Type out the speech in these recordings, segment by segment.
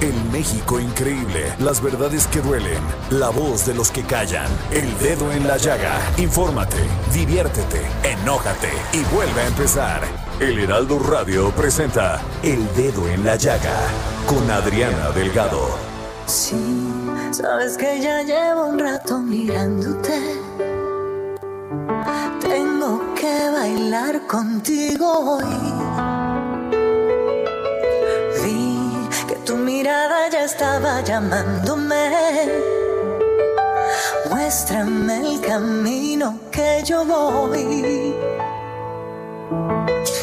El México increíble, las verdades que duelen, la voz de los que callan, el dedo en la llaga. Infórmate, diviértete, enójate y vuelve a empezar. El Heraldo Radio presenta El Dedo en la Llaga con Adriana Delgado. Sí, sabes que ya llevo un rato mirándote. Tengo que bailar contigo hoy. Mirada ya estaba llamándome. Muéstrame el camino que yo voy.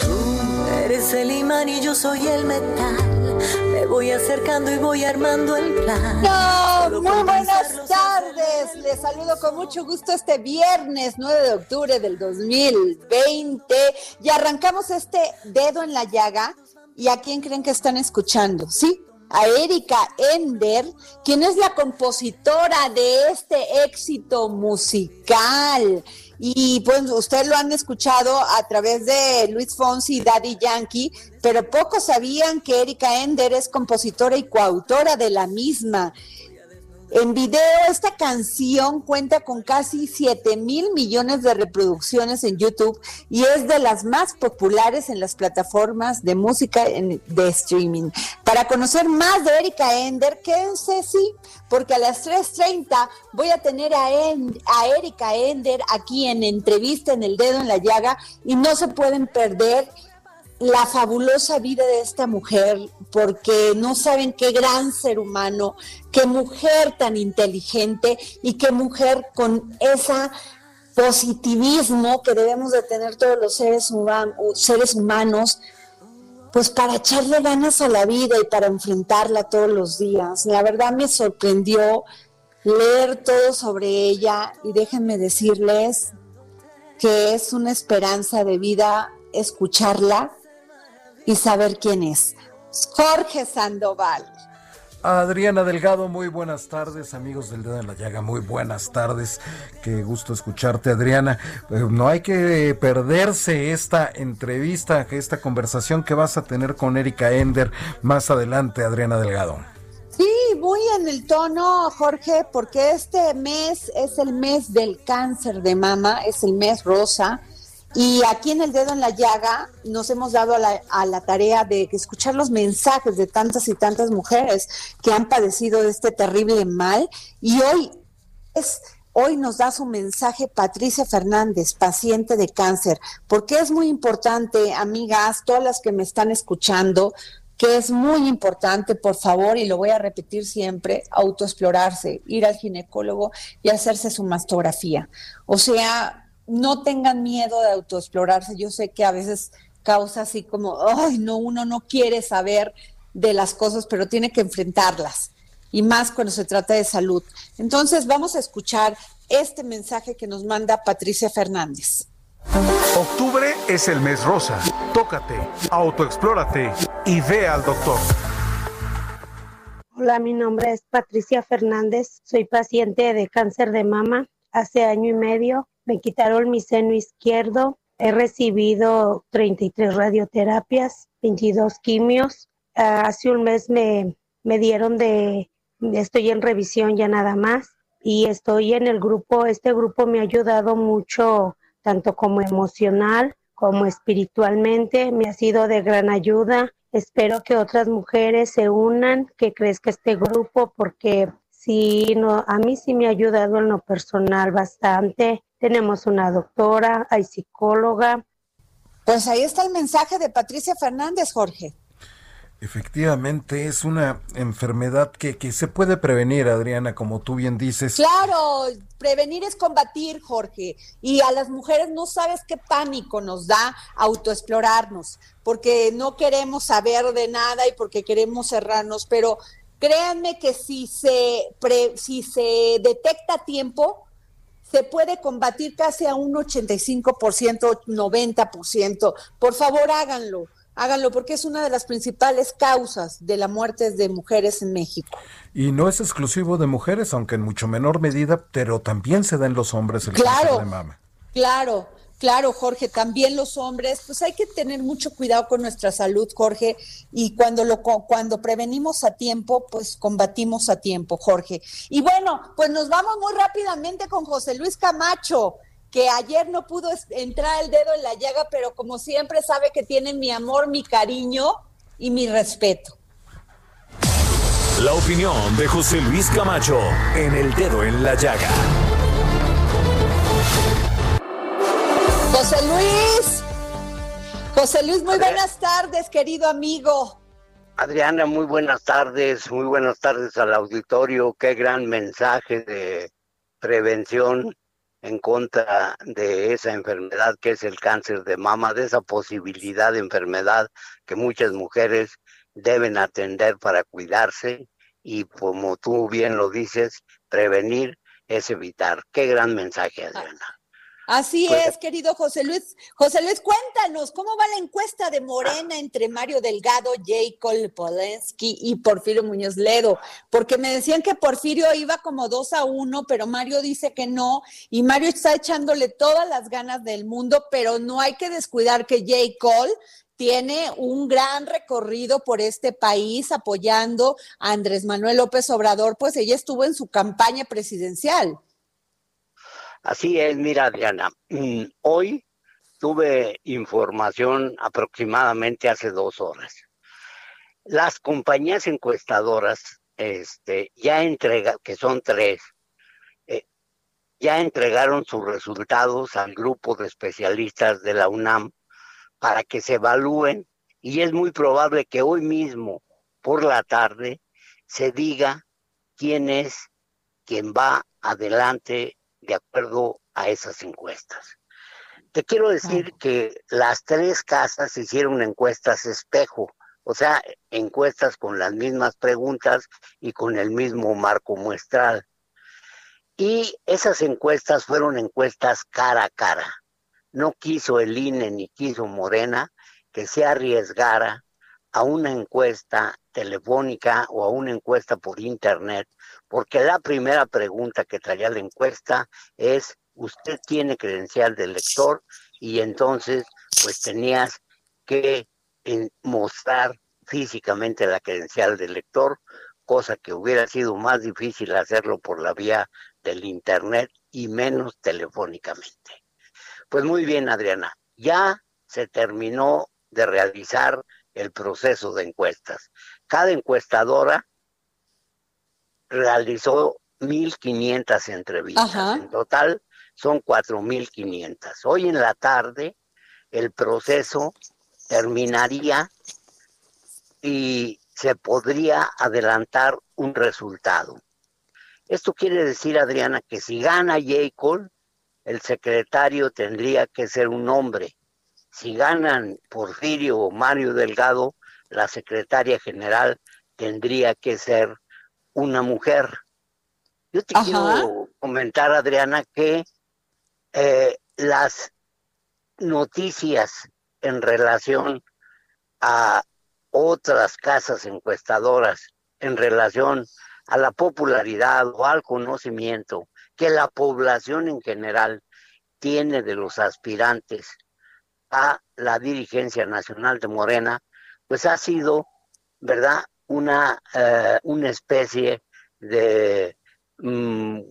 Tú eres el imán y yo soy el metal. Me voy acercando y voy armando el plan. No, muy buenas tardes. Les saludo con mucho gusto este viernes 9 de octubre del 2020 y arrancamos este dedo en la llaga. ¿Y a quién creen que están escuchando? ¿Sí? A Erika Ender, quien es la compositora de este éxito musical. Y pues ustedes lo han escuchado a través de Luis Fonsi y Daddy Yankee, pero pocos sabían que Erika Ender es compositora y coautora de la misma. En video, esta canción cuenta con casi 7 mil millones de reproducciones en YouTube y es de las más populares en las plataformas de música de streaming. Para conocer más de Erika Ender, quédense, sí, porque a las 3.30 voy a tener a, a Erika Ender aquí en entrevista en El Dedo en la Llaga y no se pueden perder la fabulosa vida de esta mujer, porque no saben qué gran ser humano, qué mujer tan inteligente y qué mujer con esa positivismo que debemos de tener todos los seres, human- seres humanos, pues para echarle ganas a la vida y para enfrentarla todos los días. La verdad me sorprendió leer todo sobre ella y déjenme decirles que es una esperanza de vida escucharla y saber quién es. Jorge Sandoval. Adriana Delgado, muy buenas tardes, amigos del Dedo en la Llaga, muy buenas tardes, qué gusto escucharte, Adriana. Eh, no hay que perderse esta entrevista, esta conversación que vas a tener con Erika Ender más adelante, Adriana Delgado. Sí, muy en el tono, Jorge, porque este mes es el mes del cáncer de mama, es el mes rosa. Y aquí en el dedo en la llaga nos hemos dado a la, a la tarea de escuchar los mensajes de tantas y tantas mujeres que han padecido de este terrible mal. Y hoy es Hoy nos da su mensaje Patricia Fernández, paciente de cáncer, porque es muy importante, amigas, todas las que me están escuchando, que es muy importante, por favor, y lo voy a repetir siempre, autoexplorarse, ir al ginecólogo y hacerse su mastografía. O sea, no tengan miedo de autoexplorarse. Yo sé que a veces causa así como, ay, no, uno no quiere saber de las cosas, pero tiene que enfrentarlas y más cuando se trata de salud. Entonces vamos a escuchar este mensaje que nos manda Patricia Fernández. Octubre es el mes rosa. Tócate, autoexplórate y ve al doctor. Hola, mi nombre es Patricia Fernández. Soy paciente de cáncer de mama. Hace año y medio me quitaron mi seno izquierdo. He recibido 33 radioterapias, 22 quimios. Ah, hace un mes me, me dieron de, estoy en revisión ya nada más y estoy en el grupo. Este grupo me ha ayudado mucho, tanto como emocional como espiritualmente. Me ha sido de gran ayuda Espero que otras mujeres se unan, que crezca este grupo, porque sí, no, a mí sí me ha ayudado en lo personal bastante. Tenemos una doctora, hay psicóloga. Pues ahí está el mensaje de Patricia Fernández, Jorge. Efectivamente, es una enfermedad que, que, se puede prevenir, Adriana, como tú bien dices. Claro, prevenir es combatir, Jorge. Y a las mujeres no sabes qué pánico nos da autoexplorarnos, porque no queremos saber de nada y porque queremos cerrarnos, pero créanme que si se, si se detecta a tiempo, se puede combatir casi a un 85%, 90%. Por favor, háganlo háganlo porque es una de las principales causas de la muerte de mujeres en México. Y no es exclusivo de mujeres, aunque en mucho menor medida, pero también se da en los hombres el claro, cáncer de mama. Claro, claro, Jorge, también los hombres, pues hay que tener mucho cuidado con nuestra salud, Jorge, y cuando lo cuando prevenimos a tiempo, pues combatimos a tiempo, Jorge. Y bueno, pues nos vamos muy rápidamente con José Luis Camacho que ayer no pudo entrar el dedo en la llaga, pero como siempre sabe que tiene mi amor, mi cariño y mi respeto. La opinión de José Luis Camacho en el dedo en la llaga. José Luis. José Luis, muy buenas tardes, querido amigo. Adriana, muy buenas tardes, muy buenas tardes al auditorio. Qué gran mensaje de prevención en contra de esa enfermedad que es el cáncer de mama, de esa posibilidad de enfermedad que muchas mujeres deben atender para cuidarse y como tú bien lo dices, prevenir es evitar. Qué gran mensaje, Adriana. Así pues, es, querido José Luis. José Luis, cuéntanos, ¿cómo va la encuesta de Morena entre Mario Delgado, Jacob Polensky y Porfirio Muñoz Ledo? Porque me decían que Porfirio iba como dos a uno, pero Mario dice que no, y Mario está echándole todas las ganas del mundo, pero no hay que descuidar que Jacob tiene un gran recorrido por este país apoyando a Andrés Manuel López Obrador, pues ella estuvo en su campaña presidencial. Así es, mira, Diana, mm, hoy tuve información aproximadamente hace dos horas. Las compañías encuestadoras, este, ya entrega, que son tres, eh, ya entregaron sus resultados al grupo de especialistas de la UNAM para que se evalúen y es muy probable que hoy mismo por la tarde se diga quién es quien va adelante de acuerdo a esas encuestas. Te quiero decir que las tres casas hicieron encuestas espejo, o sea, encuestas con las mismas preguntas y con el mismo marco muestral. Y esas encuestas fueron encuestas cara a cara. No quiso el INE ni quiso Morena que se arriesgara a una encuesta telefónica o a una encuesta por internet, porque la primera pregunta que traía la encuesta es, ¿usted tiene credencial de lector? Y entonces, pues tenías que mostrar físicamente la credencial del lector, cosa que hubiera sido más difícil hacerlo por la vía del internet y menos telefónicamente. Pues muy bien, Adriana, ya se terminó de realizar el proceso de encuestas. Cada encuestadora realizó 1.500 entrevistas. En total son 4.500. Hoy en la tarde el proceso terminaría y se podría adelantar un resultado. Esto quiere decir, Adriana, que si gana J. el secretario tendría que ser un hombre si ganan Porfirio o Mario Delgado, la secretaria general tendría que ser una mujer. Yo te quiero comentar, Adriana, que eh, las noticias en relación a otras casas encuestadoras, en relación a la popularidad o al conocimiento que la población en general tiene de los aspirantes a la dirigencia nacional de Morena, pues ha sido, ¿verdad?, una, eh, una especie de mm,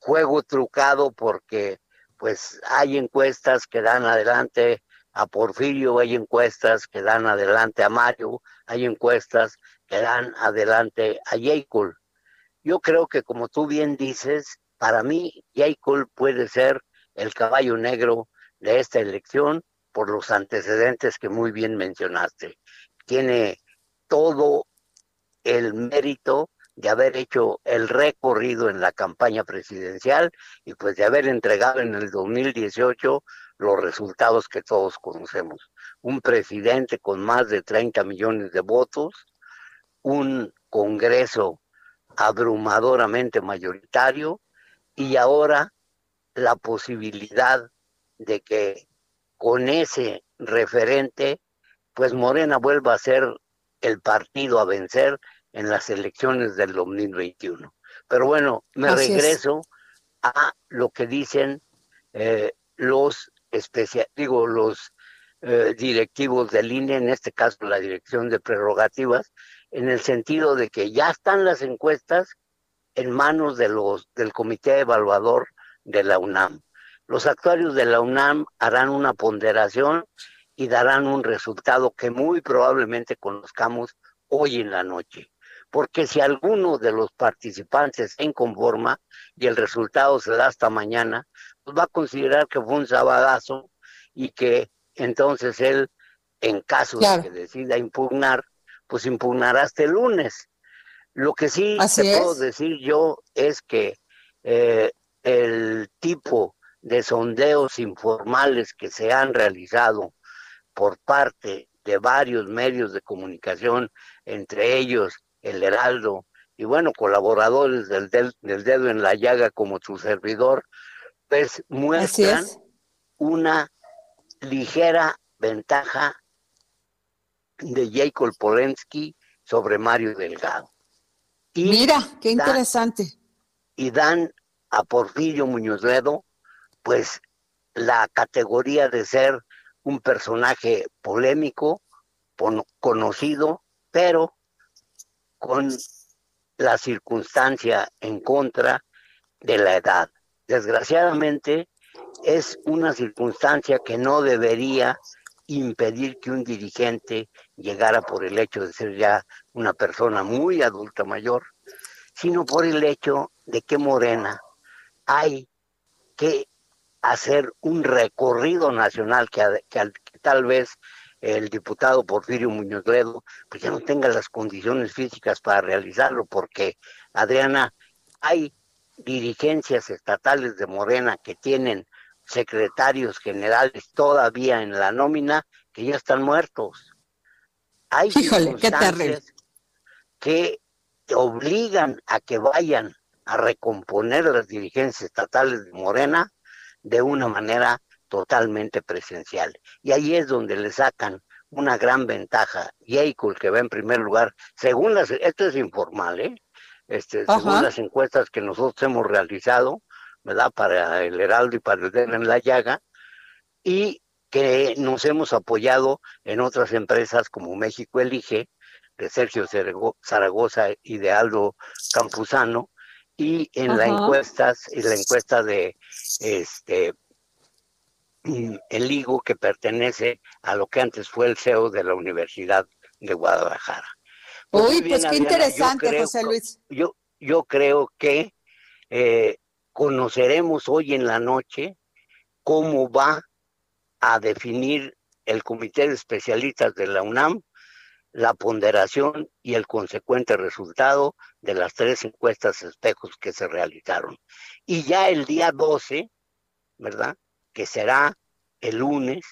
juego trucado porque pues hay encuestas que dan adelante a Porfirio, hay encuestas que dan adelante a Mario, hay encuestas que dan adelante a Cole. Yo creo que como tú bien dices, para mí Cole puede ser el caballo negro de esta elección por los antecedentes que muy bien mencionaste. Tiene todo el mérito de haber hecho el recorrido en la campaña presidencial y pues de haber entregado en el 2018 los resultados que todos conocemos. Un presidente con más de 30 millones de votos, un Congreso abrumadoramente mayoritario y ahora la posibilidad de que con ese referente, pues Morena vuelva a ser el partido a vencer en las elecciones del 2021. Pero bueno, me regreso a lo que dicen eh, los digo, los eh, directivos del INE, en este caso la dirección de prerrogativas, en el sentido de que ya están las encuestas en manos de los del comité evaluador de la UNAM. Los actuarios de la UNAM harán una ponderación y darán un resultado que muy probablemente conozcamos hoy en la noche. Porque si alguno de los participantes se inconforma y el resultado se da hasta mañana, pues va a considerar que fue un sabadazo y que entonces él, en caso de que decida impugnar, pues impugnará hasta el lunes. Lo que sí te puedo decir yo es que eh, el tipo de sondeos informales que se han realizado por parte de varios medios de comunicación, entre ellos el Heraldo, y bueno, colaboradores del, del, dedo en la llaga como su servidor, pues muestran una ligera ventaja de Jacob Polensky sobre Mario Delgado. Mira, qué interesante. y dan a Porfirio Muñoz Ledo, pues la categoría de ser un personaje polémico, conocido, pero con la circunstancia en contra de la edad. Desgraciadamente, es una circunstancia que no debería impedir que un dirigente llegara por el hecho de ser ya una persona muy adulta mayor, sino por el hecho de que Morena hay que hacer un recorrido nacional que, tal vez el diputado Porfirio Muñoz Ledo pues ya no tenga las condiciones físicas para realizarlo, porque Adriana, hay dirigencias estatales de Morena que tienen secretarios generales todavía en la nómina que ya están muertos. Hay Híjole, qué que obligan a que vayan a recomponer las dirigencias estatales de Morena de una manera totalmente presencial. Y ahí es donde le sacan una gran ventaja. Yeikul, que va en primer lugar, según las, esto es informal, ¿eh? Este, según las encuestas que nosotros hemos realizado, ¿verdad? Para el Heraldo y para el Den en la Llaga, y que nos hemos apoyado en otras empresas como México Elige, de Sergio Zaragoza y de Aldo Campuzano, y en las encuestas, en la encuesta de este el higo que pertenece a lo que antes fue el CEO de la Universidad de Guadalajara. Pues Uy, pues qué interesante, José Luis. Yo, yo creo que eh, conoceremos hoy en la noche cómo va a definir el comité de especialistas de la UNAM la ponderación y el consecuente resultado de las tres encuestas espejos que se realizaron. Y ya el día 12, ¿verdad? Que será el lunes,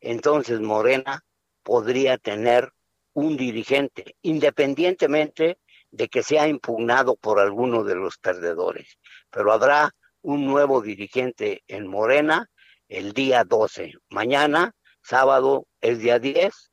entonces Morena podría tener un dirigente, independientemente de que sea impugnado por alguno de los perdedores. Pero habrá un nuevo dirigente en Morena el día 12. Mañana, sábado, es día 10.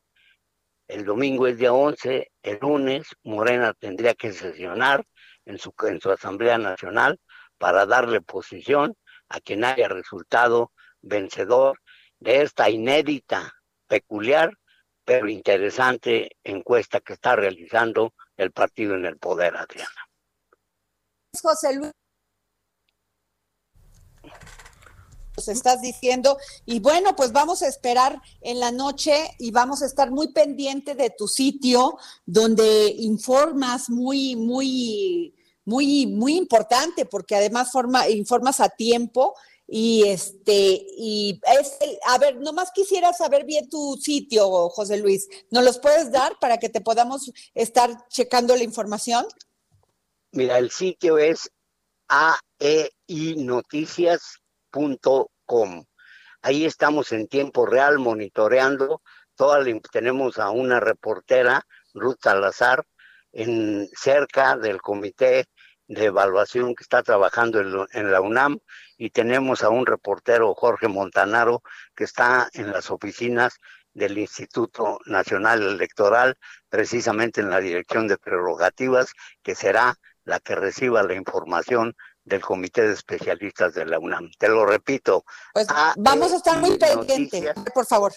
El domingo es día 11. El lunes, Morena tendría que sesionar en su, en su Asamblea Nacional para darle posición a quien haya resultado vencedor de esta inédita, peculiar, pero interesante encuesta que está realizando el partido en el poder, Adriana. José Luis. nos estás diciendo. Y bueno, pues vamos a esperar en la noche y vamos a estar muy pendiente de tu sitio donde informas muy, muy, muy, muy importante, porque además forma, informas a tiempo. Y este, y es a ver, nomás quisiera saber bien tu sitio, José Luis. ¿Nos los puedes dar para que te podamos estar checando la información? Mira, el sitio es ainoticias.com. Ahí estamos en tiempo real monitoreando. Toda tenemos a una reportera, Ruth Salazar, en cerca del comité de evaluación que está trabajando en, la UNAM y tenemos a un reportero, Jorge Montanaro, que está en las oficinas del Instituto Nacional Electoral, precisamente en la dirección de prerrogativas, que será la que reciba la información del Comité de Especialistas de la UNAM. Te lo repito. Pues vamos a estar muy pendientes, por favor.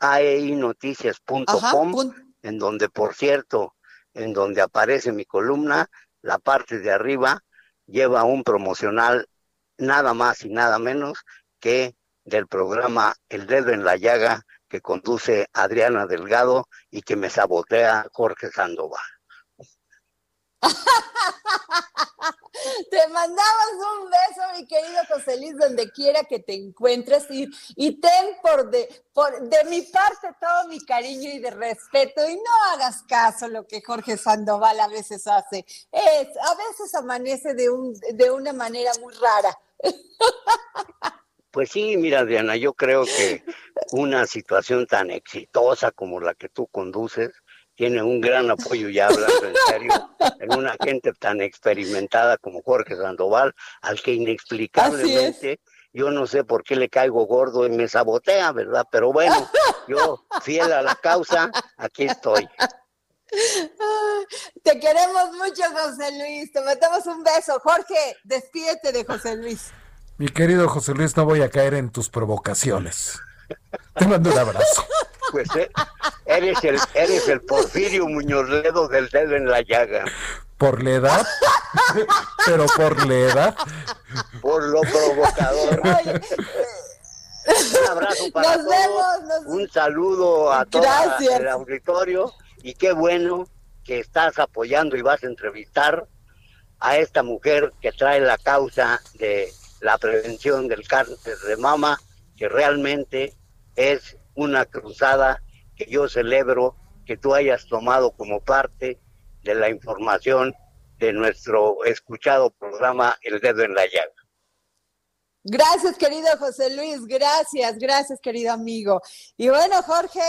aeinoticias.com, en donde, por cierto, en donde aparece mi columna, la parte de arriba lleva un promocional nada más y nada menos que del programa El Dedo en la Llaga que conduce Adriana Delgado y que me sabotea Jorge Sandoval. Te mandamos un beso, mi querido José Luis, donde quiera que te encuentres y, y ten por de, por de mi parte todo mi cariño y de respeto y no hagas caso lo que Jorge Sandoval a veces hace. Es, a veces amanece de, un, de una manera muy rara. Pues sí, mira, Diana, yo creo que una situación tan exitosa como la que tú conduces, tiene un gran apoyo, ya hablando en serio, en una gente tan experimentada como Jorge Sandoval, al que inexplicablemente yo no sé por qué le caigo gordo y me sabotea, ¿verdad? Pero bueno, yo fiel a la causa, aquí estoy. Te queremos mucho, José Luis. Te metemos un beso. Jorge, despídete de José Luis. Mi querido José Luis, no voy a caer en tus provocaciones. Te mando un abrazo. Pues eh, eres el, eres el Porfirio Muñoz Ledo del dedo en la llaga. ¿Por la edad? Pero por la edad. Por lo provocador. un abrazo para todos. Un saludo a todo el auditorio. Y qué bueno que estás apoyando y vas a entrevistar a esta mujer que trae la causa de la prevención del cáncer de mama, que realmente es una cruzada que yo celebro que tú hayas tomado como parte de la información de nuestro escuchado programa El Dedo en la Llaga. Gracias, querido José Luis, gracias, gracias, querido amigo. Y bueno, Jorge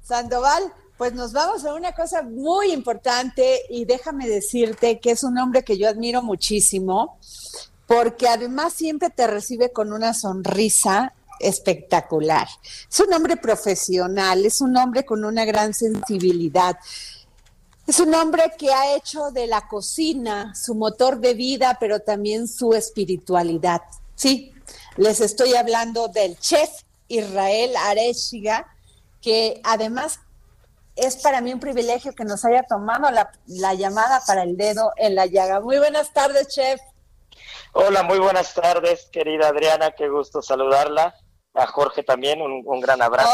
Sandoval, pues nos vamos a una cosa muy importante y déjame decirte que es un hombre que yo admiro muchísimo, porque además siempre te recibe con una sonrisa espectacular. Es un hombre profesional, es un hombre con una gran sensibilidad. Es un hombre que ha hecho de la cocina su motor de vida, pero también su espiritualidad. Sí, les estoy hablando del chef Israel Areshiga, que además es para mí un privilegio que nos haya tomado la, la llamada para el dedo en la llaga. Muy buenas tardes, chef. Hola, muy buenas tardes, querida Adriana, qué gusto saludarla a Jorge también un, gran abrazo.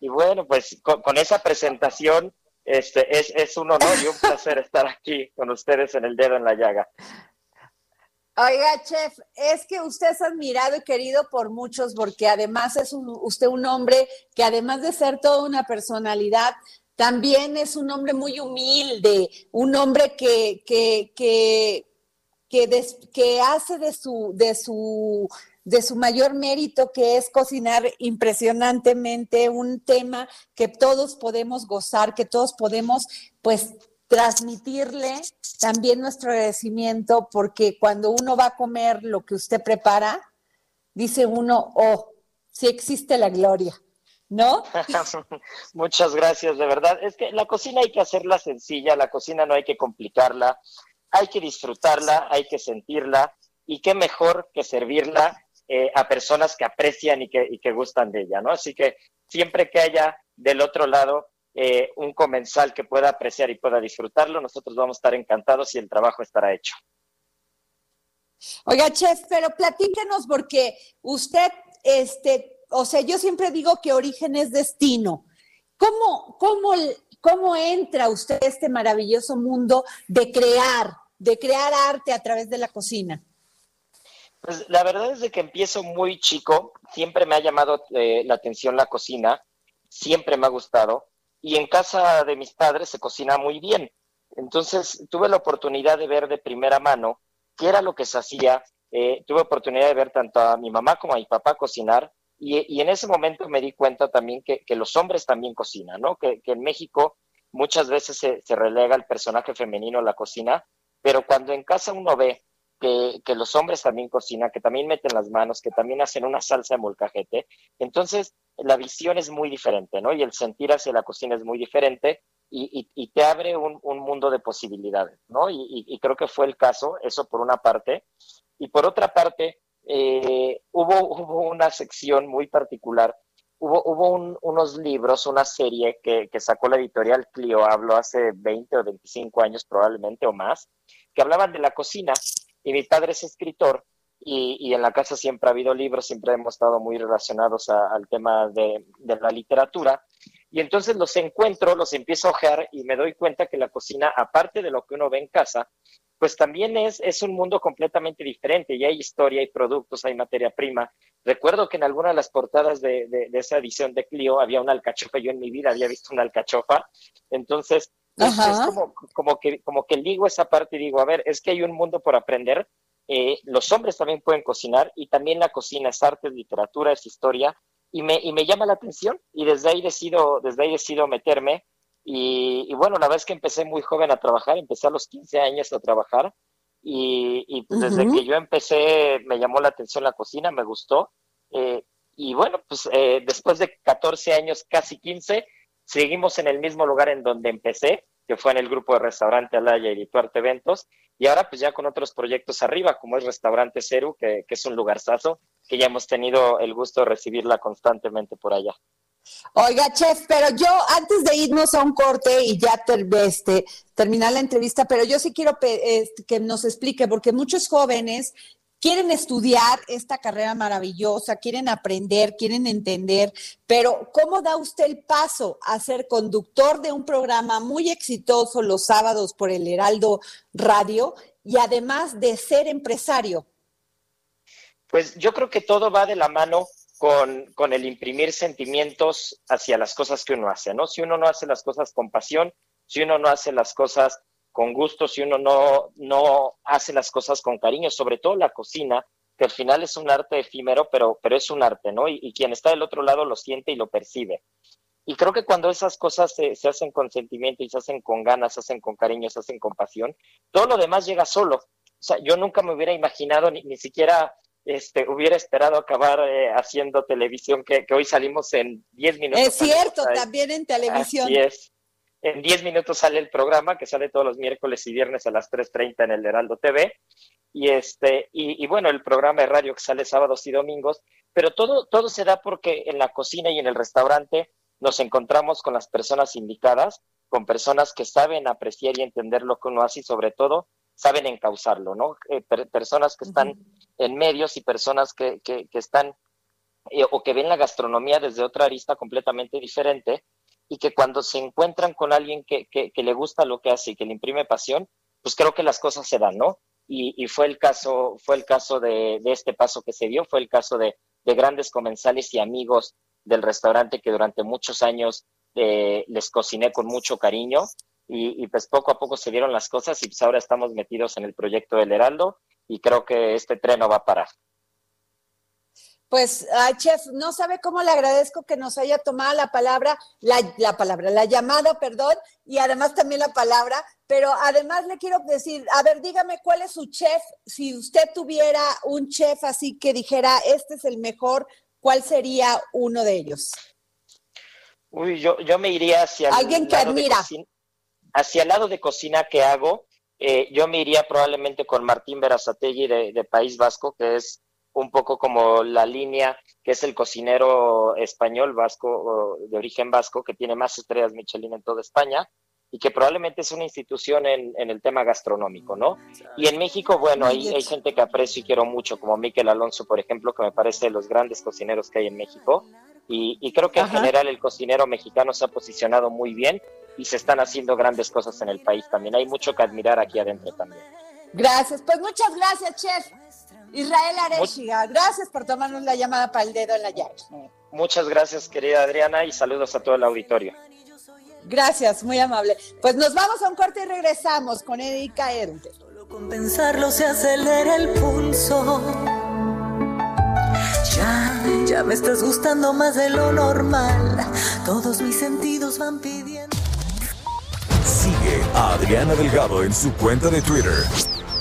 Y bueno, pues con, esa presentación este, es, es un honor y un placer estar aquí con ustedes en el dedo en la llaga. Oiga, chef, es que usted es admirado y querido por muchos porque además es usted un hombre que además de ser toda una personalidad, también es un hombre muy humilde, un hombre que, que, que, que, que hace de su, de su de su mayor mérito, que es cocinar impresionantemente, un tema que todos podemos gozar, que todos podemos, pues, transmitirle también nuestro agradecimiento, porque cuando uno va a comer lo que usted prepara, dice uno, oh, sí existe la gloria. ¿No? Muchas gracias, de verdad. Es que la cocina hay que hacerla sencilla, la cocina no hay que complicarla, hay que disfrutarla, hay que sentirla y qué mejor que servirla eh, a personas que aprecian y que, y que gustan de ella, ¿no? Así que siempre que haya del otro lado eh, un comensal que pueda apreciar y pueda disfrutarlo, nosotros vamos a estar encantados y el trabajo estará hecho. Oiga, chef, pero platíquenos porque usted, este, o sea, yo siempre digo que origen es destino. ¿Cómo, cómo, cómo entra usted a este maravilloso mundo de crear, de crear arte a través de la cocina? Pues la verdad es de que empiezo muy chico, siempre me ha llamado eh, la atención la cocina, siempre me ha gustado, y en casa de mis padres se cocina muy bien. Entonces tuve la oportunidad de ver de primera mano qué era lo que se hacía. Eh, tuve oportunidad de ver tanto a mi mamá como a mi papá cocinar y, en ese momento me di cuenta también que, los hombres también cocinan, ¿no? Que, en México muchas veces se, se, relega el personaje femenino a la cocina, pero cuando en casa uno ve que, que, los hombres también cocinan, que también meten las manos, que también hacen una salsa de molcajete, entonces la visión es muy diferente, ¿no? Y el sentir hacia la cocina es muy diferente y, te abre un, mundo de posibilidades, ¿no? Y, creo que fue el caso, eso por una parte. Y por otra parte, eh, hubo, hubo una sección muy particular, hubo, hubo unos libros, una serie que, que, sacó la editorial Clio, hablo hace 20 o 25 años probablemente o más, que hablaban de la cocina. Y mi padre es escritor y, en la casa siempre ha habido libros, siempre hemos estado muy relacionados al tema de, de, la literatura. Y entonces los encuentro, los empiezo a ojear y me doy cuenta que la cocina, aparte de lo que uno ve en casa, pues también es, es un mundo completamente diferente. Y hay historia, hay productos, hay materia prima. Recuerdo que en alguna de las portadas de, de, esa edición de Clio había una alcachofa. Yo en mi vida había visto una alcachofa. Entonces, pues, es, como, como, que, como que digo esa parte y digo, a ver, es que hay un mundo por aprender. Eh, los hombres también pueden cocinar y también la cocina es arte, es literatura, es historia y me, y me llama la atención y desde ahí decido, desde ahí decido meterme y, bueno, la verdad es que empecé muy joven a trabajar, empecé a los 15 años a trabajar y, y pues desde que yo empecé me llamó la atención la cocina, me gustó eh, y bueno, pues eh, después de 14 años, casi 15, seguimos en el mismo lugar en donde empecé, que fue en el grupo de Restaurante Alaya y Tuarte Eventos, y ahora pues ya con otros proyectos arriba, como es Restaurante Ceru, que, que es un lugarzazo, que ya hemos tenido el gusto de recibirla constantemente por allá. Oiga, chef, pero yo antes de irnos a un corte y ya este, terminar la entrevista, pero yo sí quiero este, que nos explique, porque muchos jóvenes quieren estudiar esta carrera maravillosa, quieren aprender, quieren entender, pero ¿cómo da usted el paso a ser conductor de un programa muy exitoso los sábados por el Heraldo Radio y además de ser empresario? Pues yo creo que todo va de la mano con, con, el imprimir sentimientos hacia las cosas que uno hace, ¿no? Si uno no hace las cosas con pasión, si uno no hace las cosas con gusto si uno no, no hace las cosas con cariño, sobre todo la cocina, que al final es un arte efímero, pero, pero es un arte, ¿no? Y, quien está del otro lado lo siente y lo percibe. Y creo que cuando esas cosas se, se, hacen con sentimiento y se hacen con ganas, se hacen con cariño, se hacen con pasión, todo lo demás llega solo. O sea, yo nunca me hubiera imaginado, ni, ni siquiera este, hubiera esperado acabar eh, haciendo televisión, que, que, hoy salimos en 10 minutos. Es cierto, también en televisión. Así es. En 10 minutos sale el programa, que sale todos los miércoles y viernes a las 3.30 en el Heraldo TV. Y, este, y, bueno, el programa de radio que sale sábados y domingos. Pero todo, todo se da porque en la cocina y en el restaurante nos encontramos con las personas indicadas, con personas que saben apreciar y entender lo que uno hace y sobre todo saben encauzarlo, ¿no? Eh, personas que están en medios y personas que, que, que están eh, o que ven la gastronomía desde otra arista completamente diferente y que cuando se encuentran con alguien que, que, le gusta lo que hace y que le imprime pasión, pues creo que las cosas se dan, ¿no? Y, y fue el caso, fue el caso de, de, este paso que se dio, fue el caso de, de, grandes comensales y amigos del restaurante que durante muchos años eh, les cociné con mucho cariño y, y, pues poco a poco se dieron las cosas y pues ahora estamos metidos en el proyecto del Heraldo y creo que este tren no va a parar. Pues, chef, no sabe cómo le agradezco que nos haya tomado la palabra, la, la, palabra, la llamada, perdón, y además también la palabra, pero además le quiero decir, a ver, dígame cuál es su chef, si usted tuviera un chef así que dijera, este es el mejor, ¿cuál sería uno de ellos? Uy, yo, yo me iría hacia... Alguien que admira. hacia el lado de cocina que hago, eh, yo me iría probablemente con Martín Berazategui de, de País Vasco, que es un poco como la línea que es el cocinero español vasco, de origen vasco, que tiene más estrellas Michelin en toda España. y que probablemente es una institución en, el tema gastronómico, ¿no? Y en México, bueno, hay, hay gente que aprecio y quiero mucho, como Miquel Alonso, por ejemplo, que me parece de los grandes cocineros que hay en México. Y, creo que en general el cocinero mexicano se ha posicionado muy bien y se están haciendo grandes cosas en el país también. Hay mucho que admirar aquí adentro también. Gracias, pues muchas gracias, chef. Israel Arechiga, gracias por tomarnos la llamada para el dedo en la llave. Muchas gracias, querida Adriana, y saludos a todo el auditorio. Gracias, muy amable. Pues nos vamos a un corte y regresamos con Erika Erde. Solo con pensarlo se acelera el pulso. Ya, ya me estás gustando más de lo normal. Todos mis sentidos van pidiendo. Sigue a Adriana Delgado en su cuenta de Twitter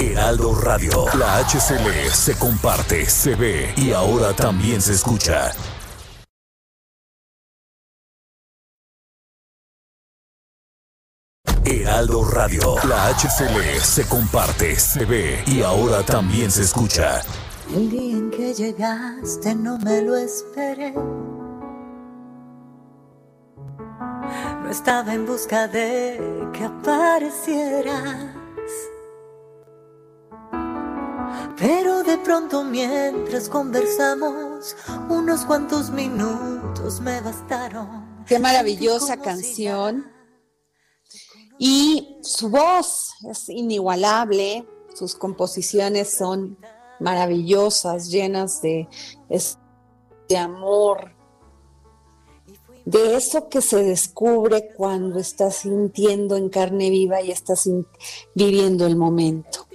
Heraldo Radio. La HCL se comparte, se ve y ahora también se escucha. Heraldo Radio. La HCL se comparte, se ve y ahora también se escucha. El día en que llegaste no me lo esperé. No estaba en busca de que apareciera Pero de pronto mientras conversamos, unos cuantos minutos me bastaron. Qué maravillosa canción. Y su voz es inigualable, sus composiciones son maravillosas, llenas de, de amor, de eso que se descubre cuando estás sintiendo en carne viva y estás viviendo el momento.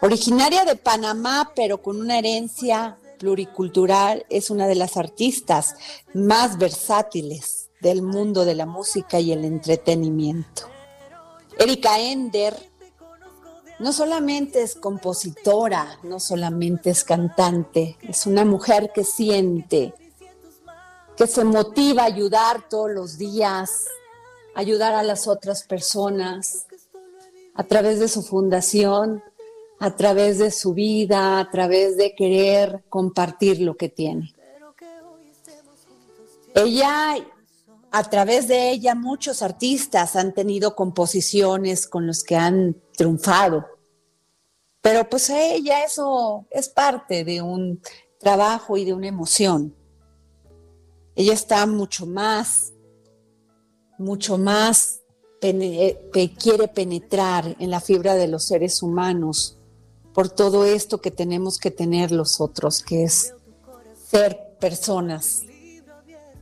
Originaria de Panamá, pero con una herencia pluricultural, es una de las artistas más versátiles del mundo de la música y el entretenimiento. Erika Ender no solamente es compositora, no solamente es cantante, es una mujer que siente, que se motiva a ayudar todos los días, ayudar a las otras personas a través de su fundación a través de su vida, a través de querer compartir lo que tiene. Ella, a través de ella, muchos artistas han tenido composiciones con los que han triunfado. Pero pues ella eso es parte de un trabajo y de una emoción. Ella está mucho más, mucho más, quiere penetrar en la fibra de los seres humanos por todo esto que tenemos que tener los otros, que es ser personas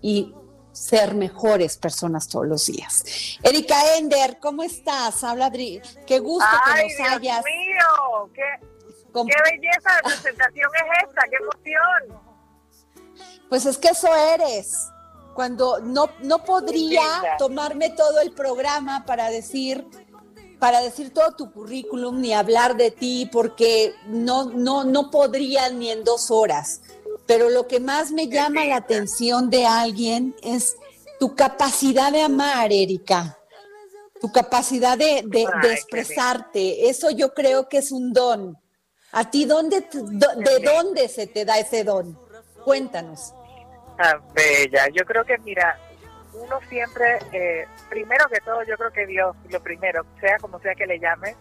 y ser mejores personas todos los días. Erika Ender, ¿cómo estás? Habla Adri. Qué gusto que nos Dios hayas. Mío, qué, qué belleza de presentación es esta, qué emoción. Pues es que eso eres. Cuando no, no podría tomarme todo el programa para decir para decir todo tu currículum ni hablar de ti porque no, no, no podría ni en dos horas. Pero lo que más me llama la atención de alguien es tu capacidad de amar, Erika. Tu capacidad de, expresarte. Eso yo creo que es un don. ¿A ti dónde, de dónde se te da ese don? Cuéntanos. Ah, bella. Yo creo que, mira, uno siempre, eh, primero que todo, yo creo que Dios, lo primero, sea como sea que le llame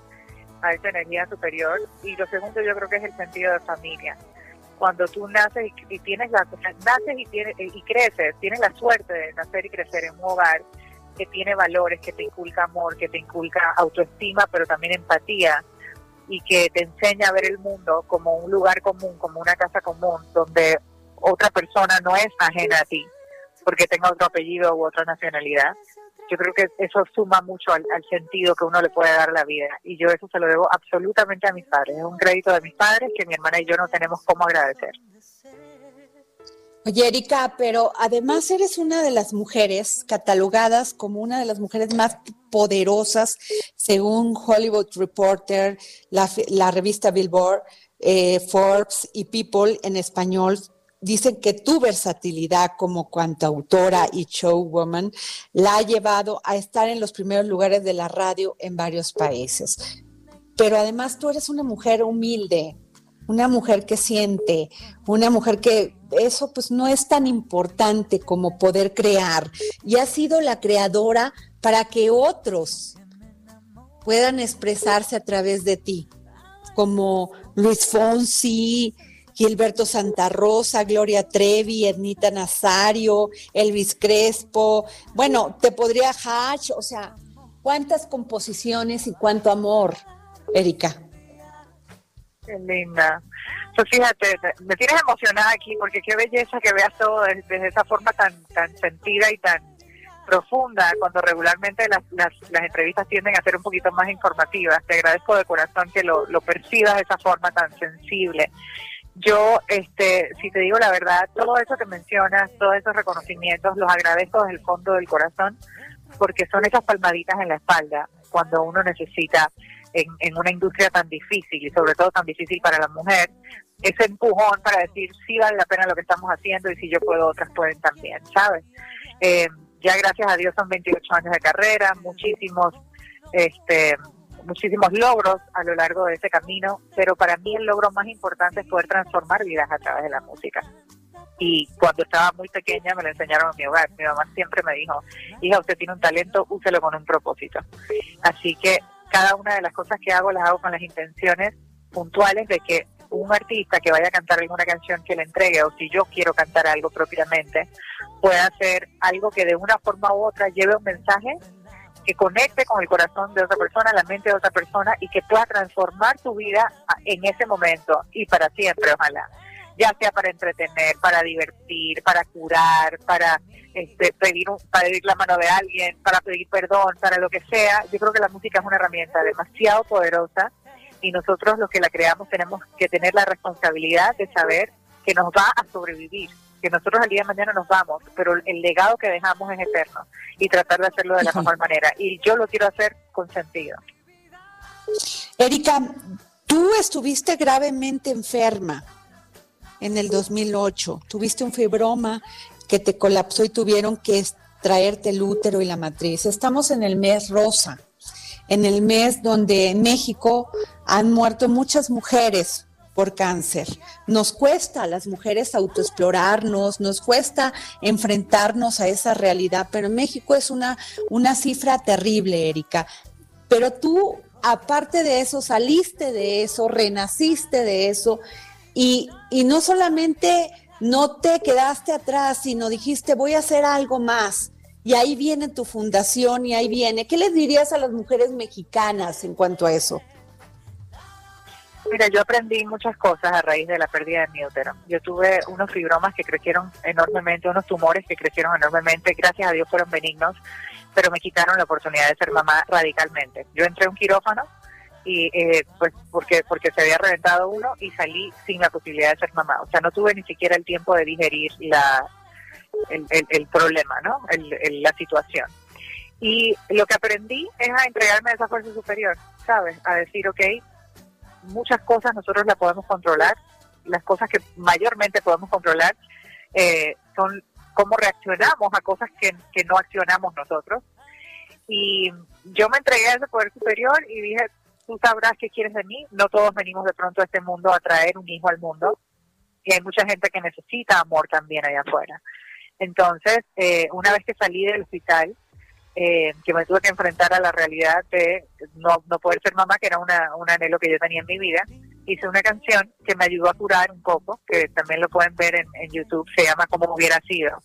a esa energía superior, y lo segundo yo creo que es el sentido de familia. Cuando tú naces y, tienes la, naces y, tienes, y creces, tienes la suerte de nacer y crecer en un hogar que tiene valores, que te inculca amor, que te inculca autoestima, pero también empatía, y que te enseña a ver el mundo como un lugar común, como una casa común, donde otra persona no es ajena a ti, porque tenga otro apellido u otra nacionalidad. Yo creo que eso suma mucho al, sentido que uno le puede dar a la vida y yo eso se lo debo absolutamente a mis padres. Es un crédito de mis padres que mi hermana y yo no tenemos cómo agradecer. Oye, Erika, pero además eres una de las mujeres catalogadas como una de las mujeres más poderosas según Hollywood Reporter, la, revista Billboard, eh, Forbes y People en español. Dicen que tu versatilidad como autora y showwoman la ha llevado a estar en los primeros lugares de la radio en varios países. Pero además tú eres una mujer humilde, una mujer que siente, una mujer que eso pues no es tan importante como poder crear y ha sido la creadora para que otros puedan expresarse a través de ti, como Luis Fonsi, Gilberto Santa Rosa, Gloria Trevi, Ednita Nazario, Elvis Crespo, bueno, te podría Hatch, o sea, cuántas composiciones y cuánto amor, Erika. Qué linda. Pues fíjate, me tienes emocionada aquí porque qué belleza que veas todo desde, esa forma tan, tan sentida y tan profunda, cuando regularmente las, las, las, entrevistas tienden a ser un poquito más informativas. Te agradezco de corazón que lo, lo percibas de esa forma tan sensible. Yo, este, si te digo la verdad, todo eso que mencionas, todos esos reconocimientos, los agradezco desde el fondo del corazón, porque son esas palmaditas en la espalda cuando uno necesita en, una industria tan difícil y sobre todo tan difícil para la mujer, ese empujón para decir sí vale la pena lo que estamos haciendo y si yo puedo, otras pueden también, ¿sabes? Eh, ya gracias a Dios son 28 años de carrera, muchísimos, este, muchísimos logros a lo largo de ese camino, pero para mí el logro más importante es poder transformar vidas a través de la música. Y cuando estaba muy pequeña me lo enseñaron en mi hogar. Mi mamá siempre me dijo, hija, usted tiene un talento, úselo con un propósito. Así que cada una de las cosas que hago las hago con las intenciones puntuales de que un artista que vaya a cantar alguna canción que le entregue o si yo quiero cantar algo propiamente, pueda hacer algo que de una forma u otra lleve un mensaje que conecte con el corazón de otra persona, la mente de otra persona y que pueda transformar tu vida en ese momento y para siempre, ojalá ya sea para entretener, para divertir, para curar, para este, pedir, para pedir la mano de alguien, para pedir perdón, para lo que sea. Yo creo que la música es una herramienta demasiado poderosa y nosotros los que la creamos tenemos que tener la responsabilidad de saber que nos va a sobrevivir, que nosotros al día de mañana nos vamos, pero el legado que dejamos es eterno y tratar de hacerlo de la mejor manera. Y yo lo quiero hacer con sentido. Erika, tú estuviste gravemente enferma en el 2008. Tuviste un fibroma que te colapsó y tuvieron que traerte el útero y la matriz. Estamos en el mes rosa, en el mes donde en México han muerto muchas mujeres por cáncer. Nos cuesta a las mujeres autoexplorarnos, nos cuesta enfrentarnos a esa realidad, pero en México es una, una cifra terrible, Erika. Pero tú, aparte de eso, saliste de eso, renaciste de eso y, no solamente no te quedaste atrás, sino dijiste, voy a hacer algo más. Y ahí viene tu fundación y ahí viene. ¿Qué les dirías a las mujeres mexicanas en cuanto a eso? Mira, yo aprendí muchas cosas a raíz de la pérdida de mi útero. Yo tuve unos fibromas que crecieron enormemente, unos tumores que crecieron enormemente, gracias a Dios fueron benignos, pero me quitaron la oportunidad de ser mamá radicalmente. Yo entré a un quirófano y eh, pues porque porque se había reventado uno y salí sin la posibilidad de ser mamá. O sea no tuve ni siquiera el tiempo de digerir la el, el, problema no el, la situación. Y lo que aprendí es a entregarme a esa fuerza superior sabes a decir ok muchas cosas nosotros las podemos controlar las cosas que mayormente podemos controlar eh, son cómo reaccionamos a cosas que, que no accionamos nosotros y yo me entregué a ese poder superior y dije tú sabrás qué quieres de mí. No todos venimos de pronto a este mundo a traer un hijo al mundo. Y hay mucha gente que necesita amor también allá afuera. Entonces, eh, una vez que salí del hospital, eh, que me tuve que enfrentar a la realidad de no, no poder ser mamá, que era una, un anhelo que yo tenía en mi vida, hice una canción que me ayudó a curar un poco, que también lo pueden ver en, en YouTube, se llama Como hubiera sido.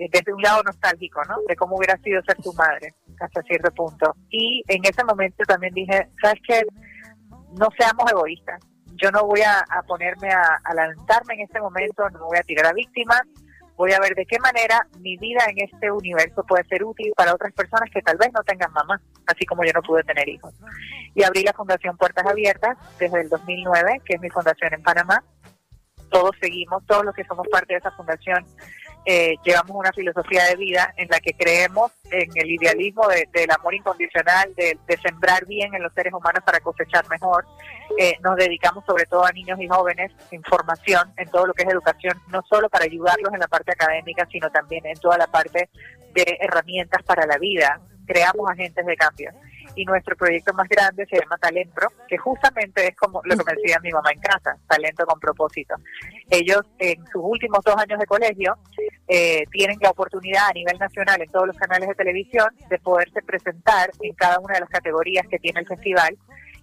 Eh, desde un lado nostálgico, ¿no? De cómo hubiera sido ser tu madre hasta cierto punto. Y en ese momento también dije, ¿sabes qué? No seamos egoístas. Yo no voy a, ponerme a, a, lanzarme en este momento, no voy a tirar a víctimas, voy a ver de qué manera mi vida en este universo puede ser útil para otras personas que tal vez no tengan mamá, así como yo no pude tener hijos. Y abrí la Fundación Puertas Abiertas desde el 2009, que es mi fundación en Panamá, todos seguimos, todos los que somos parte de esa fundación, eh, llevamos una filosofía de vida en la que creemos en el idealismo del amor incondicional, de, sembrar bien en los seres humanos para cosechar mejor. Eh, nos dedicamos sobre todo a niños y jóvenes en formación, en todo lo que es educación, no solo para ayudarlos en la parte académica, sino también en toda la parte de herramientas para la vida. Creamos agentes de cambio y nuestro proyecto más grande se llama Talento, que justamente es como lo que me decía mi mamá en casa, talento con propósito. Ellos en sus últimos dos años de colegio eh, tienen la oportunidad a nivel nacional en todos los canales de televisión de poderse presentar en cada una de las categorías que tiene el festival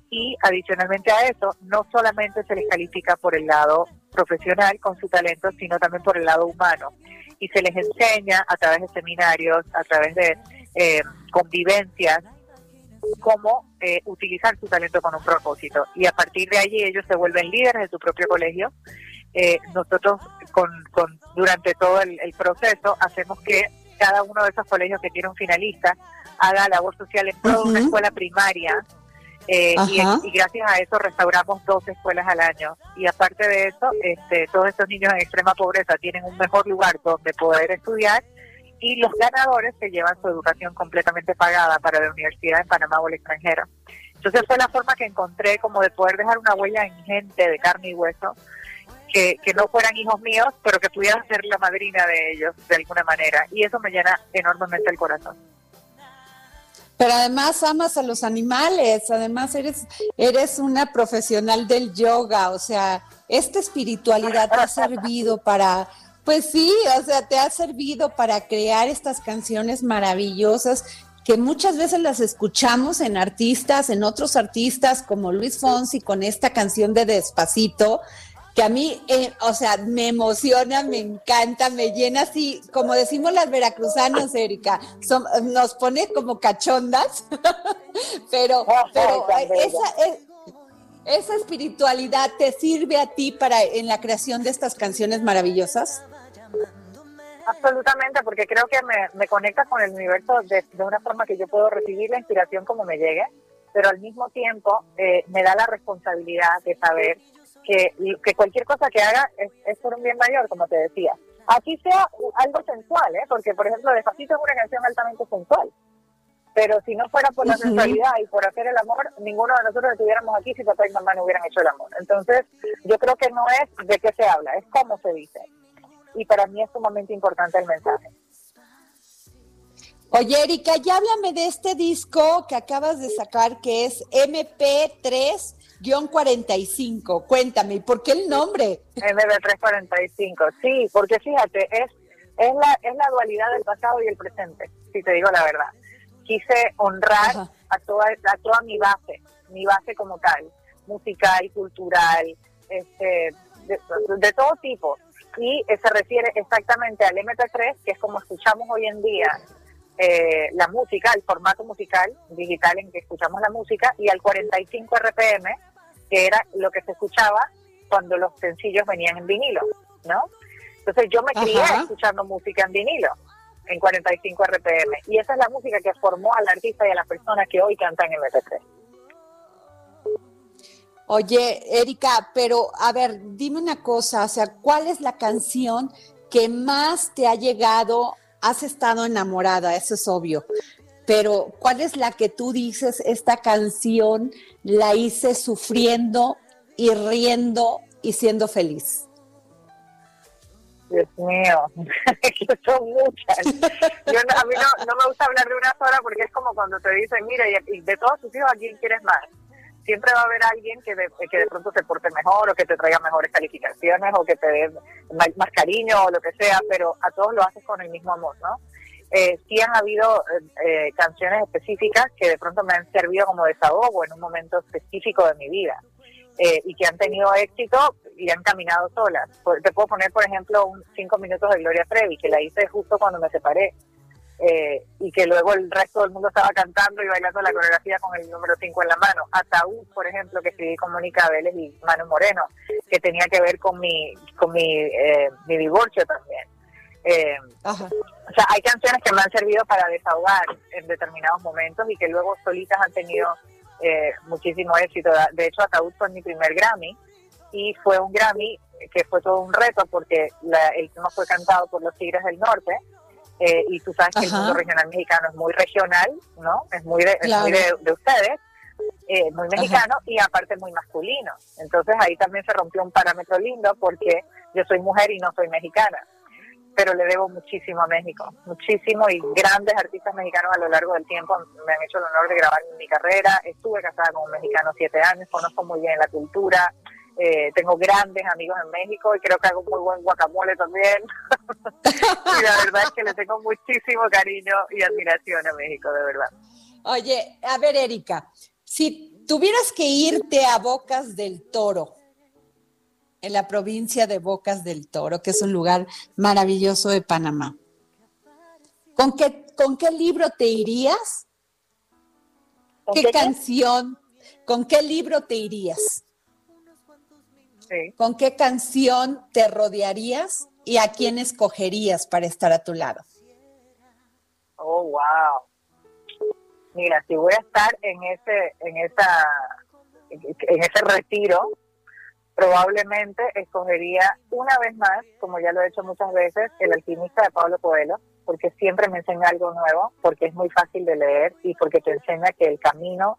y adicionalmente a eso no solamente se les califica por el lado profesional con su talento, sino también por el lado humano y se les enseña a través de seminarios, a través de eh, convivencias cómo eh, utilizar su talento con un propósito. Y a partir de allí ellos se vuelven líderes de su propio colegio. Eh, nosotros con, con, durante todo el, proceso hacemos que cada uno de esos colegios que tiene un finalista haga labor social en toda una escuela primaria eh, y, y, gracias a eso restauramos dos escuelas al año. Y aparte de eso, este, todos estos niños en extrema pobreza tienen un mejor lugar donde poder estudiar y los ganadores se llevan su educación completamente pagada para la universidad en Panamá o el extranjero. Entonces fue la forma que encontré como de poder dejar una huella en gente de carne y hueso, que, que no fueran hijos míos, pero que pudiera ser la madrina de ellos de alguna manera. Y eso me llena enormemente el corazón. Pero además amas a los animales, además eres, eres una profesional del yoga, o sea, esta espiritualidad te ha servido para pues sí, o sea, te ha servido para crear estas canciones maravillosas que muchas veces las escuchamos en artistas, en otros artistas como Luis Fonsi con esta canción de Despacito, que a mí, eh, o sea, me emociona, me encanta, me llena así, como decimos las veracruzanas, Erika, nos pone como cachondas, pero, pero esa, esa espiritualidad te sirve a ti para en la creación de estas canciones maravillosas. Absolutamente, porque creo que me, me conecta con el universo de, una forma que yo puedo recibir la inspiración como me llegue, pero al mismo tiempo eh, me da la responsabilidad de saber que, que cualquier cosa que haga es, por un bien mayor, como te decía. Aquí sea algo sensual, ¿eh? porque por ejemplo Despacito es una canción altamente sensual, pero si no fuera por la sensualidad y por hacer el amor, ninguno de nosotros estuviéramos aquí si papá y mamá no hubieran hecho el amor. Entonces, yo creo que no es de qué se habla, es cómo se dice y para mí es sumamente importante el mensaje. Oye, Erika, ya háblame de este disco que acabas de sacar que es MP3-45. Cuéntame, ¿por qué el nombre? MP345, sí, porque fíjate, es, es, la, es la dualidad del pasado y el presente, si te digo la verdad. Quise honrar a toda, a toda mi base, mi base como tal, musical, cultural, este, de todo tipo y eh, se refiere exactamente al MP3, que es como escuchamos hoy en día eh, la música, el formato musical digital en que escuchamos la música, y al 45 RPM, que era lo que se escuchaba cuando los sencillos venían en vinilo, ¿no? Entonces yo me crié escuchando música en vinilo, en 45 RPM, y esa es la música que formó al artista y a las personas que hoy cantan en MP3. Oye, Erika, pero a ver, dime una cosa, o sea, ¿cuál es la canción que más te ha llegado? Has estado enamorada, eso es obvio, pero ¿cuál es la que tú dices, esta canción la hice sufriendo y riendo y siendo feliz? Dios mío, son muchas. Yo, a mí no, me gusta hablar de una sola porque es como cuando te dicen, mira, y de todos tus hijos, ¿a quién quieres más? Siempre va a haber alguien que de, que de pronto se porte mejor o que te traiga mejores calificaciones o que te dé más, cariño o lo que sea, pero a todos lo haces con el mismo amor, ¿no? Eh, sí han habido eh, canciones específicas que de pronto me han servido como desahogo en un momento específico de mi vida eh, y que han tenido éxito y han caminado solas. Te puedo poner, por ejemplo, un cinco minutos de Gloria Trevi, que la hice justo cuando me separé eh, y que luego el resto del mundo estaba cantando y bailando la coreografía con el número 5 en la mano. Ataúd, por ejemplo, que escribí con Mónica Vélez y Manu Moreno, que tenía que ver con mi, con mi, eh, mi divorcio también. Eh, o sea, hay canciones que me han servido para desahogar en determinados momentos y que luego solitas han tenido muchísimo éxito. De hecho, Ataúd fue mi primer Grammy y fue un Grammy que fue todo un reto porque la, el tema fue cantado por los Tigres del Norte. Eh, y tú sabes que el mundo regional mexicano es muy regional, ¿no? Es muy de, es muy de, de ustedes, eh, muy mexicano y aparte muy masculino. Entonces ahí también se rompió un parámetro lindo porque yo soy mujer y no soy mexicana pero le debo muchísimo a México, muchísimo y grandes artistas mexicanos a lo largo del tiempo me han hecho el honor de grabar en mi carrera. Estuve casada con un mexicano siete años, conozco muy bien la cultura, eh, tengo grandes amigos en México y creo que hago muy buen guacamole también. y la verdad es que le tengo muchísimo cariño y admiración a México, de verdad. Oye, a ver, Erika, si tuvieras que irte a Bocas del Toro, en la provincia de Bocas del Toro, que es un lugar maravilloso de Panamá. ¿Con qué, con qué libro te irías? ¿Qué, canción? ¿Con qué libro te irías? ¿Con qué canción te rodearías y a quién escogerías para estar a tu lado? Oh, wow. Mira, si voy a estar en ese, en esa, en ese retiro, probablemente escogería una vez más, como ya lo he hecho muchas veces, El alquimista de Pablo Coelho, porque siempre me enseña algo nuevo, porque es muy fácil de leer y porque te enseña que el camino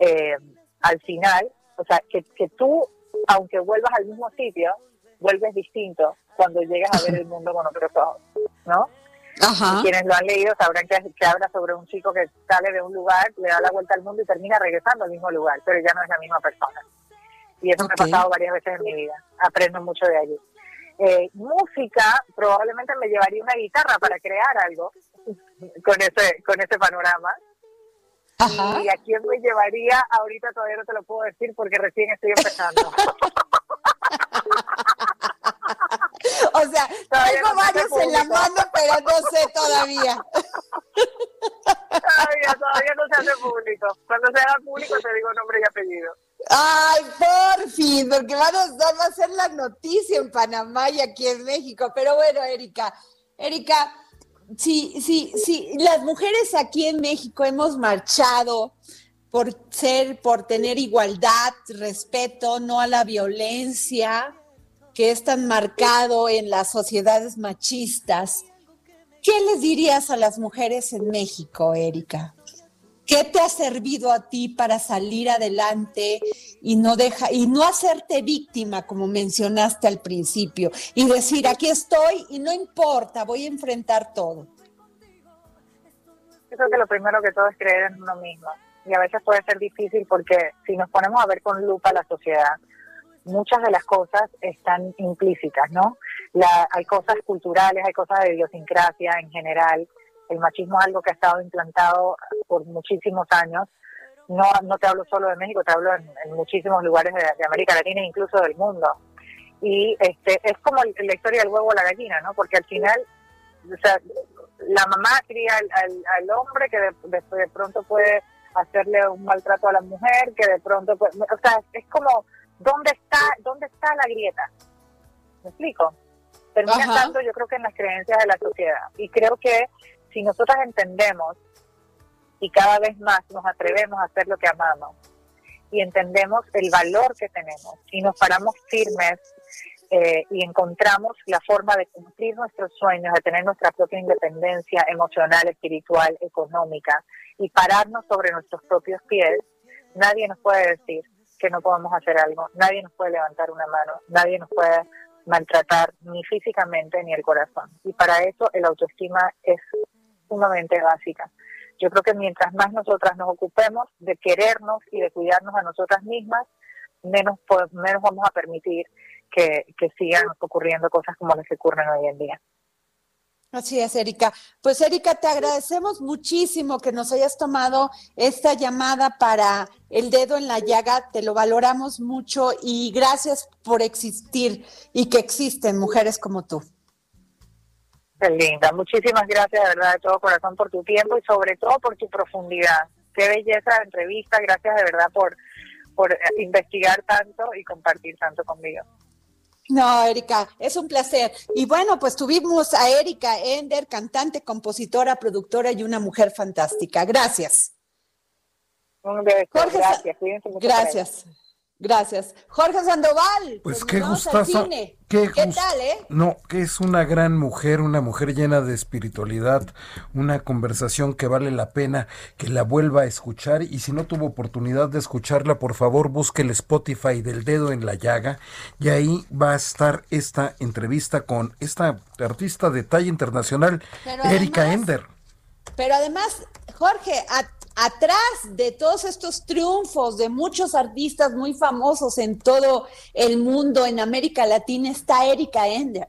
eh, al final, o sea, que, que tú, aunque vuelvas al mismo sitio, vuelves distinto cuando llegas a ver el mundo con otros ojos, ¿no? Y quienes lo han leído sabrán que, que, habla sobre un chico que sale de un lugar, le da la vuelta al mundo y termina regresando al mismo lugar, pero ya no es la misma persona y eso me ha pasado varias veces en mi vida. Aprendo mucho de allí. Eh, música, probablemente me llevaría una guitarra para crear algo con ese, con ese panorama. Y a quién me llevaría, ahorita todavía no te lo puedo decir porque recién estoy empezando. o sea, tengo varios en la mano, pero no sé todavía. todavía, todavía no se hace público. Cuando se haga público te digo nombre y apellido. Ay, por fin, porque va a, va a ser la noticia en Panamá y aquí en México. Pero bueno, Erika, Erika, sí, sí, sí, las mujeres aquí en México hemos marchado por ser, por tener igualdad, respeto, no a la violencia que es tan marcado en las sociedades machistas. ¿Qué les dirías a las mujeres en México, Erika? ¿Qué te ha servido a ti para salir adelante y no deja y no hacerte víctima como mencionaste al principio y decir aquí estoy y no importa, voy a enfrentar todo? Yo creo que lo primero que todo es creer en uno mismo y a veces puede ser difícil porque si nos ponemos a ver con lupa la sociedad, muchas de las cosas están implícitas, ¿no? La, hay cosas culturales, hay cosas de idiosincrasia en general el machismo es algo que ha estado implantado por muchísimos años. No, no te hablo solo de México, te hablo en, muchísimos lugares de, América Latina e incluso del mundo. Y este es como la historia del huevo o la gallina, ¿no? Porque al final, o sea, la mamá cría al, hombre que de, de, pronto puede hacerle un maltrato a la mujer, que de pronto, puede, o sea, es como, ¿dónde está, dónde está la grieta? ¿Me explico? Termina estando yo creo que en las creencias de la sociedad. Y creo que si nosotras entendemos y cada vez más nos atrevemos a hacer lo que amamos y entendemos el valor que tenemos y nos paramos firmes eh, y encontramos la forma de cumplir nuestros sueños, de tener nuestra propia independencia emocional, espiritual, económica y pararnos sobre nuestros propios pies, nadie nos puede decir que no podemos hacer algo, nadie nos puede levantar una mano, nadie nos puede maltratar ni físicamente ni el corazón. Y para eso el autoestima es sumamente básica. Yo creo que mientras más nosotras nos ocupemos de querernos y de cuidarnos a nosotras mismas, menos, menos vamos a permitir que, que sigan ocurriendo cosas como las que ocurren hoy en día. Así es, Erika. Pues Erika, te agradecemos muchísimo que nos hayas tomado esta llamada para el dedo en la llaga, te lo valoramos mucho y gracias por existir y que existen mujeres como tú linda. Muchísimas gracias de verdad de todo corazón por tu tiempo y sobre todo por tu profundidad. Qué belleza de entrevista. Gracias de verdad por, por investigar tanto y compartir tanto conmigo. No, Erika, es un placer. Y bueno, pues tuvimos a Erika Ender, cantante, compositora, productora y una mujer fantástica. Gracias. Jorge, gracias. Gracias. Gracias. Jorge Sandoval. Pues, qué gustazo. Qué, tal, eh? No, que es una gran mujer, una mujer llena de espiritualidad, una conversación que vale la pena que la vuelva a escuchar y si no tuvo oportunidad de escucharla, por favor busque el Spotify del dedo en la llaga y ahí va a estar esta entrevista con esta artista de talla internacional, Erika Ender. Pero además, Jorge, a atrás de todos estos triunfos de muchos artistas muy famosos en todo el mundo, en América Latina, está Erika Ender.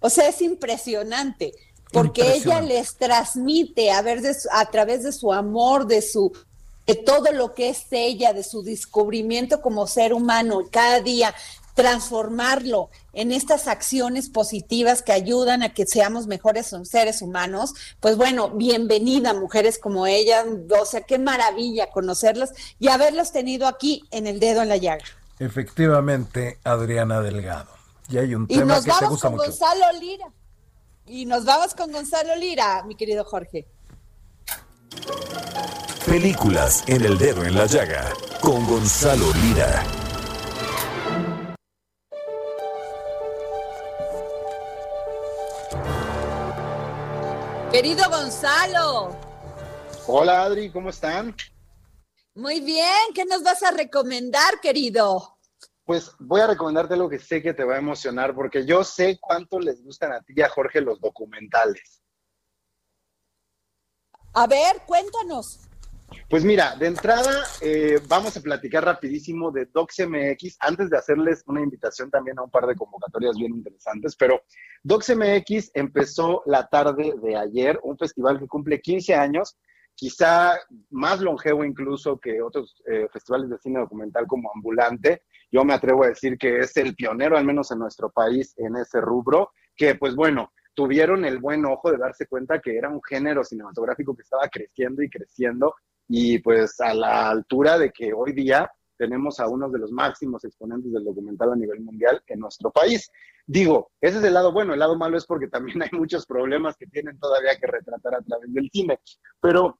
O sea, es impresionante, porque ella les transmite a, ver a través de su amor, de su de todo lo que es ella, de su descubrimiento como ser humano cada día, transformarlo en estas acciones positivas que ayudan a que seamos mejores seres humanos, pues bueno, bienvenida mujeres como ella, o sea, qué maravilla conocerlas y haberlas tenido aquí en el dedo en la llaga. Efectivamente, Adriana Delgado. Y hay un tema que te gusta con mucho. Gonzalo Lira. Y nos vamos con Gonzalo Lira, mi querido Jorge. Películas en el dedo en la llaga con Gonzalo Lira. Querido Gonzalo. Hola Adri, ¿cómo están? Muy bien, ¿qué nos vas a recomendar, querido? Pues voy a recomendarte algo que sé que te va a emocionar porque yo sé cuánto les gustan a ti y a Jorge los documentales. A ver, cuéntanos. Pues mira, de entrada eh, vamos a platicar rapidísimo de DocsMX antes de hacerles una invitación también a un par de convocatorias bien interesantes, pero DocsMX empezó la tarde de ayer, un festival que cumple 15 años, quizá más longevo incluso que otros eh, festivales de cine documental como Ambulante. Yo me atrevo a decir que es el pionero, al menos en nuestro país, en ese rubro, que pues bueno, tuvieron el buen ojo de darse cuenta que era un género cinematográfico que estaba creciendo y creciendo y pues a la altura de que hoy día tenemos a uno de los máximos exponentes del documental a nivel mundial en nuestro país. Digo, ese es el lado bueno, el lado malo es porque también hay muchos problemas que tienen todavía que retratar a través del cine, pero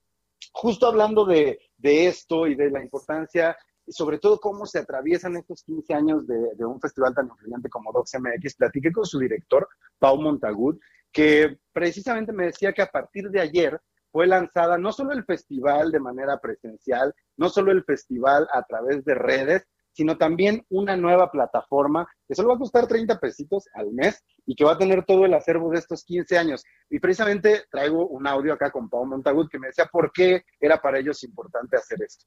justo hablando de, esto y de la importancia y sobre todo cómo se atraviesan estos 15 años de, un festival tan influyente como DocsMX, platiqué con su director, Pau Montagud, que precisamente me decía que a partir de ayer fue lanzada no solo el festival de manera presencial, no solo el festival a través de redes, sino también una nueva plataforma que solo va a costar 30 pesitos al mes y que va a tener todo el acervo de estos 15 años. Y precisamente traigo un audio acá con Pau Montagut que me decía por qué era para ellos importante hacer esto.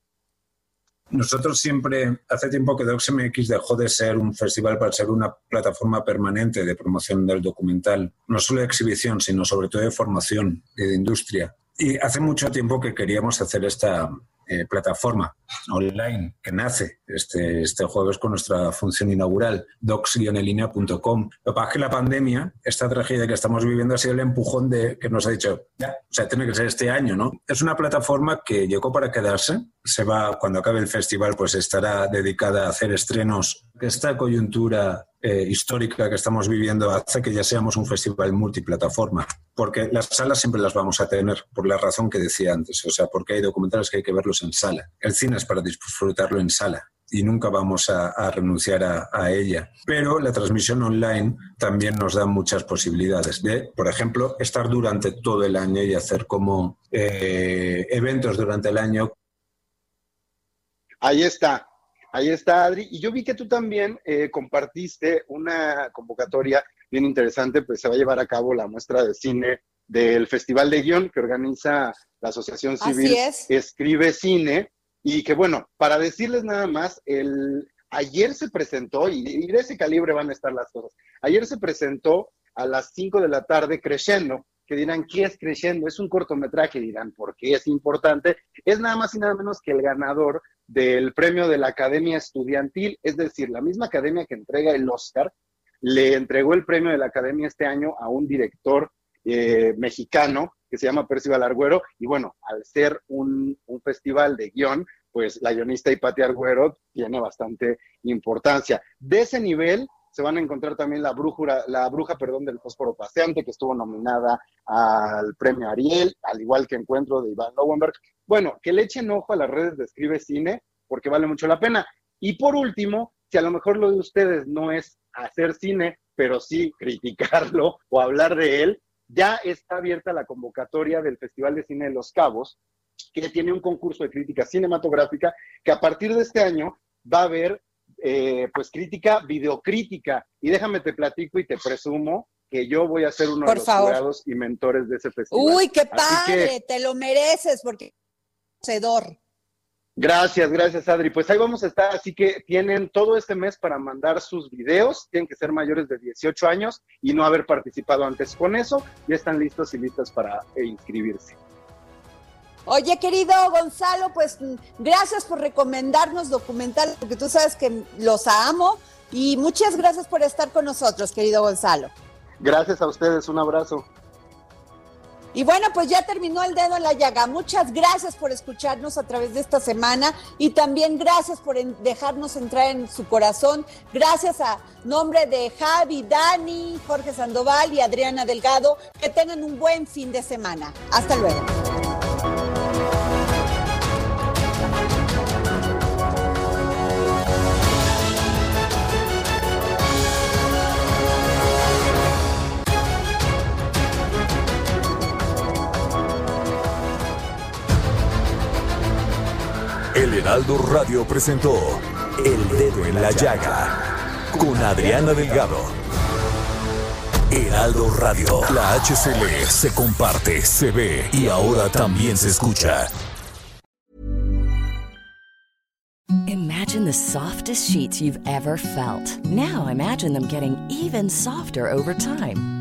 Nosotros siempre, hace tiempo que DocsMX dejó de ser un festival para ser una plataforma permanente de promoción del documental, no solo de exhibición, sino sobre todo de formación y de industria. Y hace mucho tiempo que queríamos hacer esta eh, plataforma online que nace este, este jueves con nuestra función inaugural, docs-enlinea.com. Lo que pasa que la pandemia, esta tragedia que estamos viviendo, ha sido el empujón de que nos ha dicho, ya, o sea, tiene que ser este año, ¿no? Es una plataforma que llegó para quedarse. Se va, cuando acabe el festival, pues estará dedicada a hacer estrenos. Esta coyuntura eh, histórica que estamos viviendo hace que ya seamos un festival multiplataforma, porque las salas siempre las vamos a tener, por la razón que decía antes, o sea, porque hay documentales que hay que verlos en sala. El cine para disfrutarlo en sala y nunca vamos a, renunciar a, ella. Pero la transmisión online también nos da muchas posibilidades de, por ejemplo, estar durante todo el año y hacer como eh, eventos durante el año. Ahí está. Ahí está, Adri. Y yo vi que tú también eh, compartiste una convocatoria bien interesante, pues se va a llevar a cabo la muestra de cine del Festival de Guión que organiza la Asociación Civil Escribe Cine. Y que bueno, para decirles nada más, el, ayer se presentó, y, de ese calibre van a estar las cosas, ayer se presentó a las 5 de la tarde Crescendo, que dirán, ¿qué es Crescendo? Es un cortometraje, dirán, ¿por qué es importante? Es nada más y nada menos que el ganador del premio de la Academia Estudiantil, es decir, la misma academia que entrega el Oscar, le entregó el premio de la Academia este año a un director eh, mexicano que se llama Percival Arguero, y bueno, al ser un, festival de guion, pues la guionista Hipatia Arguero tiene bastante importancia. De ese nivel se van a encontrar también la brújula, la bruja, perdón, del fósforo paseante, que estuvo nominada al premio Ariel, al igual que Encuentro de Iván Lowenberg. Bueno, que le echen ojo a las redes de Escribe Cine, porque vale mucho la pena. Y por último, si a lo mejor lo de ustedes no es hacer cine, pero sí criticarlo o hablar de él, ya está abierta la convocatoria del Festival de Cine de Los Cabos, que tiene un concurso de crítica cinematográfica que a partir de este año va a haber eh, pues crítica videocrítica. Y déjame te platico y te presumo que yo voy a ser uno de los jurados y mentores de ese festival. Uy, qué padre, te lo mereces porque conocedor. Gracias, gracias Adri. Pues ahí vamos a estar, así que tienen todo este mes para mandar sus videos, tienen que ser mayores de 18 años y no haber participado antes. Con eso ya están listos y listas para eh, inscribirse. Oye, querido Gonzalo, pues mm, gracias por recomendarnos documentales, porque tú sabes que los amo y muchas gracias por estar con nosotros, querido Gonzalo. Gracias a ustedes, un abrazo. Y bueno, pues ya terminó el dedo en la llaga. Muchas gracias por escucharnos a través de esta semana y también gracias por dejarnos entrar en su corazón. Gracias a nombre de Javi, Dani, Jorge Sandoval y Adriana Delgado. Que tengan un buen fin de semana. Hasta luego. Heraldo Radio presentó El Dedo en la Llaga con Adriana Delgado. Heraldo Radio, la HCL se comparte, se ve y ahora también se escucha. Imagine the softest sheets you've ever felt. Now imagine them getting even softer over time.